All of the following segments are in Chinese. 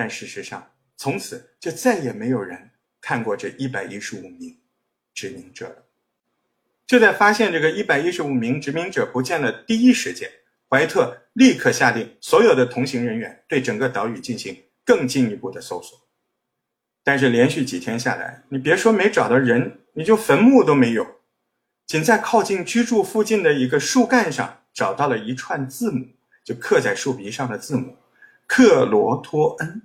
但事实上，从此就再也没有人看过这一百一十五名殖民者了。就在发现这个一百一十五名殖民者不见的第一时间，怀特立刻下令所有的同行人员对整个岛屿进行更进一步的搜索。但是连续几天下来，你别说没找到人，你就坟墓都没有。仅在靠近居住附近的一个树干上找到了一串字母，就刻在树皮上的字母“克罗托恩”。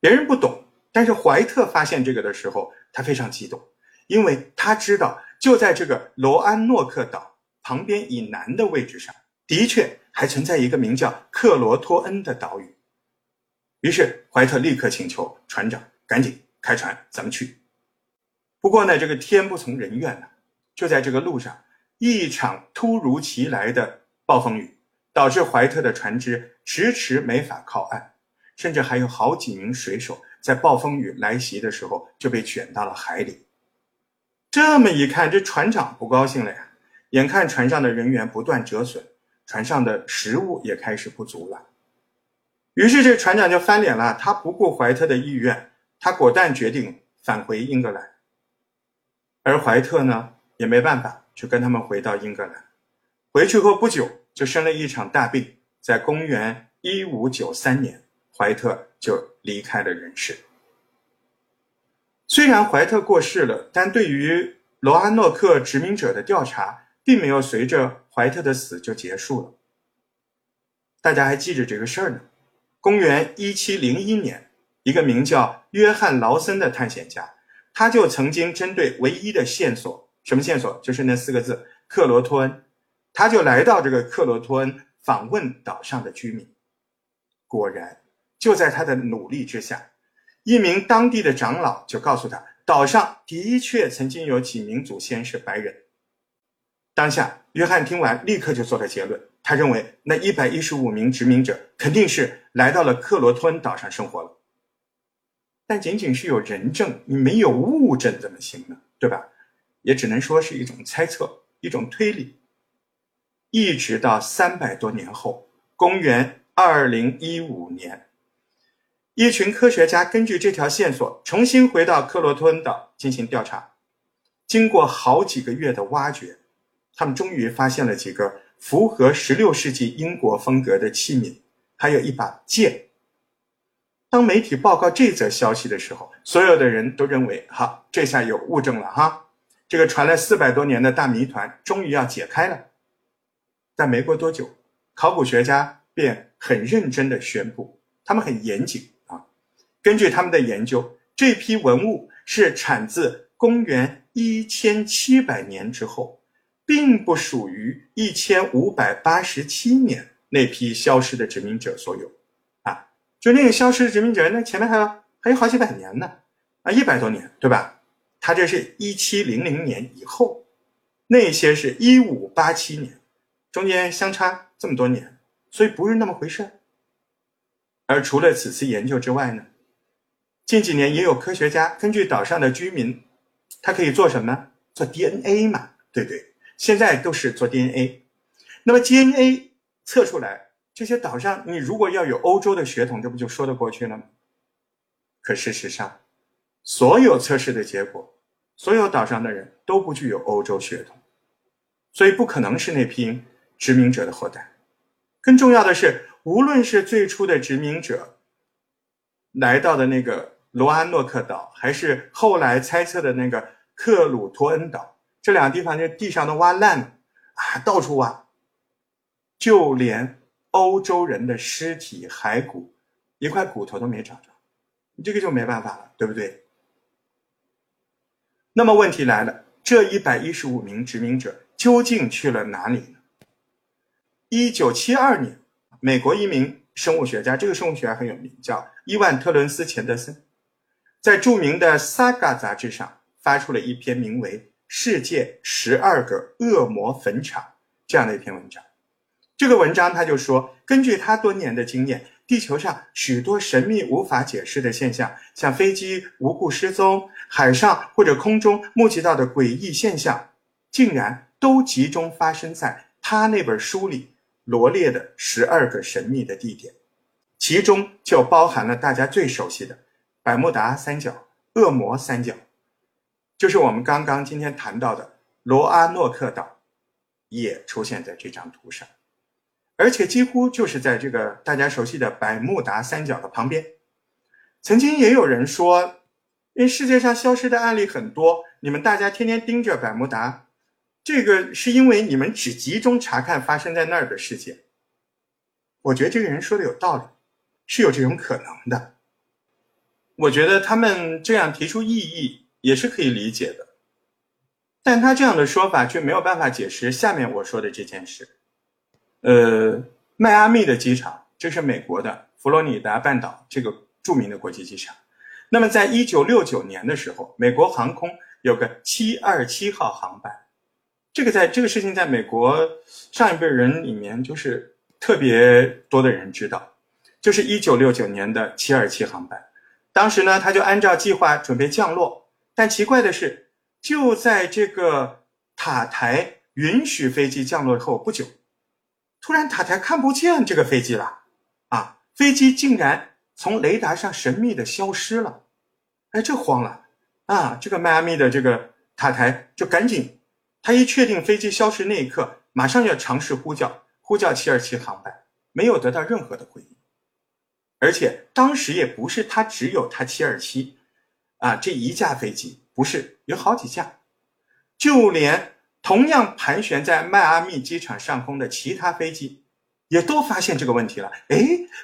别人不懂，但是怀特发现这个的时候，他非常激动，因为他知道就在这个罗安诺克岛旁边以南的位置上，的确还存在一个名叫克罗托恩的岛屿。于是怀特立刻请求船长赶紧开船，咱们去。不过呢，这个天不从人愿呐。就在这个路上，一场突如其来的暴风雨导致怀特的船只迟迟没法靠岸，甚至还有好几名水手在暴风雨来袭的时候就被卷到了海里。这么一看，这船长不高兴了呀！眼看船上的人员不断折损，船上的食物也开始不足了。于是这船长就翻脸了，他不顾怀特的意愿，他果断决定返回英格兰。而怀特呢？也没办法，就跟他们回到英格兰。回去后不久，就生了一场大病。在公元一五九三年，怀特就离开了人世。虽然怀特过世了，但对于罗安诺克殖民者的调查，并没有随着怀特的死就结束了。大家还记着这个事儿呢。公元一七零一年，一个名叫约翰劳森的探险家，他就曾经针对唯一的线索。什么线索？就是那四个字“克罗托恩”，他就来到这个克罗托恩访问岛上的居民。果然，就在他的努力之下，一名当地的长老就告诉他，岛上的确曾经有几名祖先是白人。当下，约翰听完，立刻就做了结论，他认为那一百一十五名殖民者肯定是来到了克罗托恩岛上生活了。但仅仅是有人证，你没有物证怎么行呢？对吧？也只能说是一种猜测，一种推理。一直到三百多年后，公元二零一五年，一群科学家根据这条线索重新回到克罗托恩岛进行调查。经过好几个月的挖掘，他们终于发现了几个符合十六世纪英国风格的器皿，还有一把剑。当媒体报告这则消息的时候，所有的人都认为：好，这下有物证了哈。这个传了四百多年的大谜团终于要解开了，但没过多久，考古学家便很认真地宣布，他们很严谨。根据他们的研究，这批文物是产自公元一千七百年之后，并不属于一千五百八十七年那批消失的殖民者所有啊。就那个消失的殖民者，那前面还有还有好几百年呢啊，一百多年，对吧？他这是一七零零年以后，那些是一五八七年，中间相差这么多年，所以不是那么回事。而除了此次研究之外呢，近几年也有科学家根据岛上的居民，他可以做什么？做 DNA 嘛，对对？现在都是做 DNA。那么 DNA 测出来，这些岛上你如果要有欧洲的血统，这不就说得过去了吗？可事实上，所有测试的结果，所有岛上的人都不具有欧洲血统，所以不可能是那批殖民者的后代。更重要的是，无论是最初的殖民者来到的那个罗安诺克岛，还是后来猜测的那个克鲁托恩岛，这两个地方这地上都挖烂了啊，到处挖，就连欧洲人的尸体骸骨，一块骨头都没找着，这个就没办法了，对不对？那么问题来了，这一百一十五名殖民者究竟去了哪里呢？一九七二年，美国一名生物学家，这个生物学家很有名，叫伊万特伦斯钱德森，在著名的《Saga》杂志上发出了一篇名为《世界十二个恶魔坟场》这样的一篇文章。这个文章他就说，根据他多年的经验。地球上许多神秘无法解释的现象，像飞机无故失踪、海上或者空中目击到的诡异现象，竟然都集中发生在他那本书里罗列的十二个神秘的地点。其中就包含了大家最熟悉的百慕达三角、恶魔三角，就是我们刚刚今天谈到的罗阿诺克岛，也出现在这张图上，而且几乎就是在这个大家熟悉的百慕达三角的旁边。曾经也有人说，因为世界上消失的案例很多，你们大家天天盯着百慕达。这个是因为你们只集中查看发生在那儿的事件，我觉得这个人说的有道理，是有这种可能的。我觉得他们这样提出异议也是可以理解的，但他这样的说法却没有办法解释下面我说的这件事。呃，迈阿密的机场，这是美国的佛罗里达半岛这个著名的国际机场。那么，在一九六九年的时候，美国航空有个七二七号航班。这个在这个事情在美国上一辈人里面就是特别多的人知道，就是一九六九年的七二七航班，当时呢他就按照计划准备降落，但奇怪的是，就在这个塔台允许飞机降落后不久，突然塔台看不见这个飞机了，啊，飞机竟然从雷达上神秘的消失了，哎，这慌了啊，这个迈阿密的这个塔台就赶紧。他一确定飞机消失那一刻，马上要尝试呼叫呼叫七二七航班，没有得到任何的回应。而且当时也不是他只有他七二七啊这一架飞机，不是有好几架，就连同样盘旋在迈阿密机场上空的其他飞机，也都发现这个问题了。哎，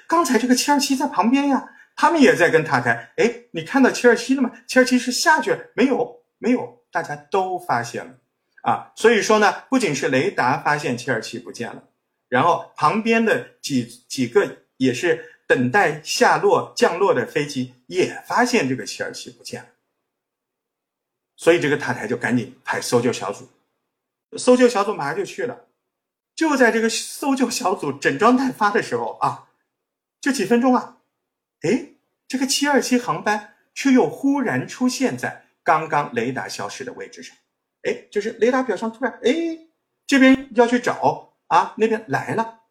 刚才这个七二七在旁边呀，他们也在跟塔台。哎，你看到七二七了吗？七二七是下去了没有？没有，大家都发现了。啊，所以说呢，不仅是雷达发现七二七不见了，然后旁边的几几个也是等待下落降落的飞机也发现这个七二七不见了，所以这个塔台就赶紧派搜救小组，搜救小组马上就去了，就在这个搜救小组整装待发的时候啊，就几分钟啊，哎，这个七二七航班却又忽然出现在刚刚雷达消失的位置上。哎，就是雷达表上突然，哎，这边要去找啊，那边来了。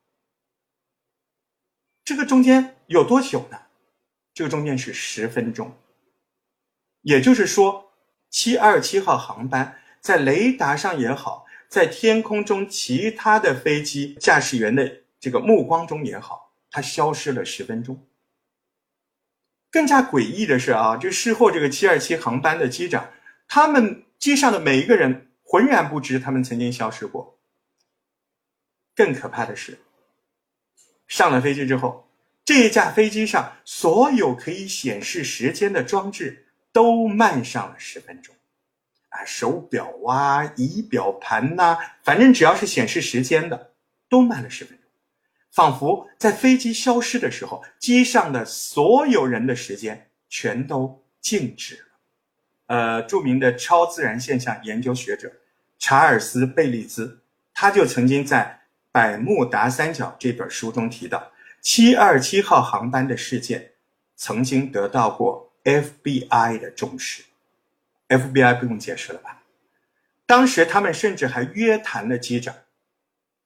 这个中间有多久呢？这个中间是十分钟。也就是说，七二七号航班在雷达上也好，在天空中其他的飞机驾驶员的这个目光中也好，它消失了十分钟。更加诡异的是啊，就事后这个七二七航班的机长，他们。机上的每一个人浑然不知他们曾经消失过。更可怕的是，上了飞机之后，这一架飞机上所有可以显示时间的装置都慢上了十分钟，啊，手表啊、仪表盘呐，反正只要是显示时间的，都慢了十分钟，仿佛在飞机消失的时候，机上的所有人的时间全都静止了。呃，著名的超自然现象研究学者查尔斯·贝利兹，他就曾经在《百慕达三角》这本书中提到，七二七号航班的事件曾经得到过 FBI 的重视。FBI 不用解释了吧？当时他们甚至还约谈了机长，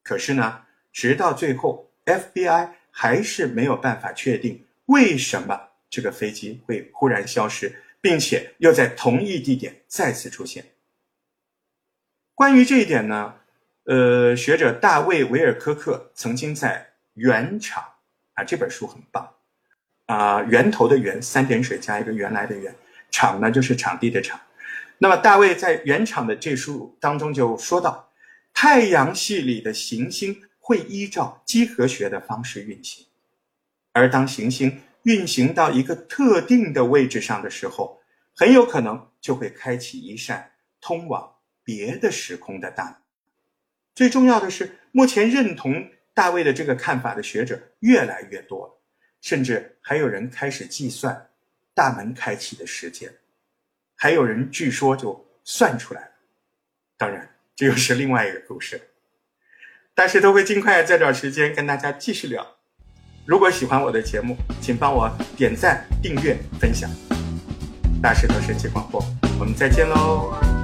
可是呢，直到最后，FBI 还是没有办法确定为什么这个飞机会忽然消失。并且又在同一地点再次出现。关于这一点呢，呃，学者大卫·维尔科克曾经在《原场》啊这本书很棒啊，源头的源三点水加一个原来的源，场呢就是场地的场。那么大卫在《原场》的这书当中就说到，太阳系里的行星会依照几何学的方式运行，而当行星运行到一个特定的位置上的时候，很有可能就会开启一扇通往别的时空的大门。最重要的是，目前认同大卫的这个看法的学者越来越多了，甚至还有人开始计算大门开启的时间，还有人据说就算出来了。当然，这又是另外一个故事。大石头会尽快再找时间跟大家继续聊。如果喜欢我的节目，请帮我点赞、订阅、分享。大石头神奇广播，我们再见喽。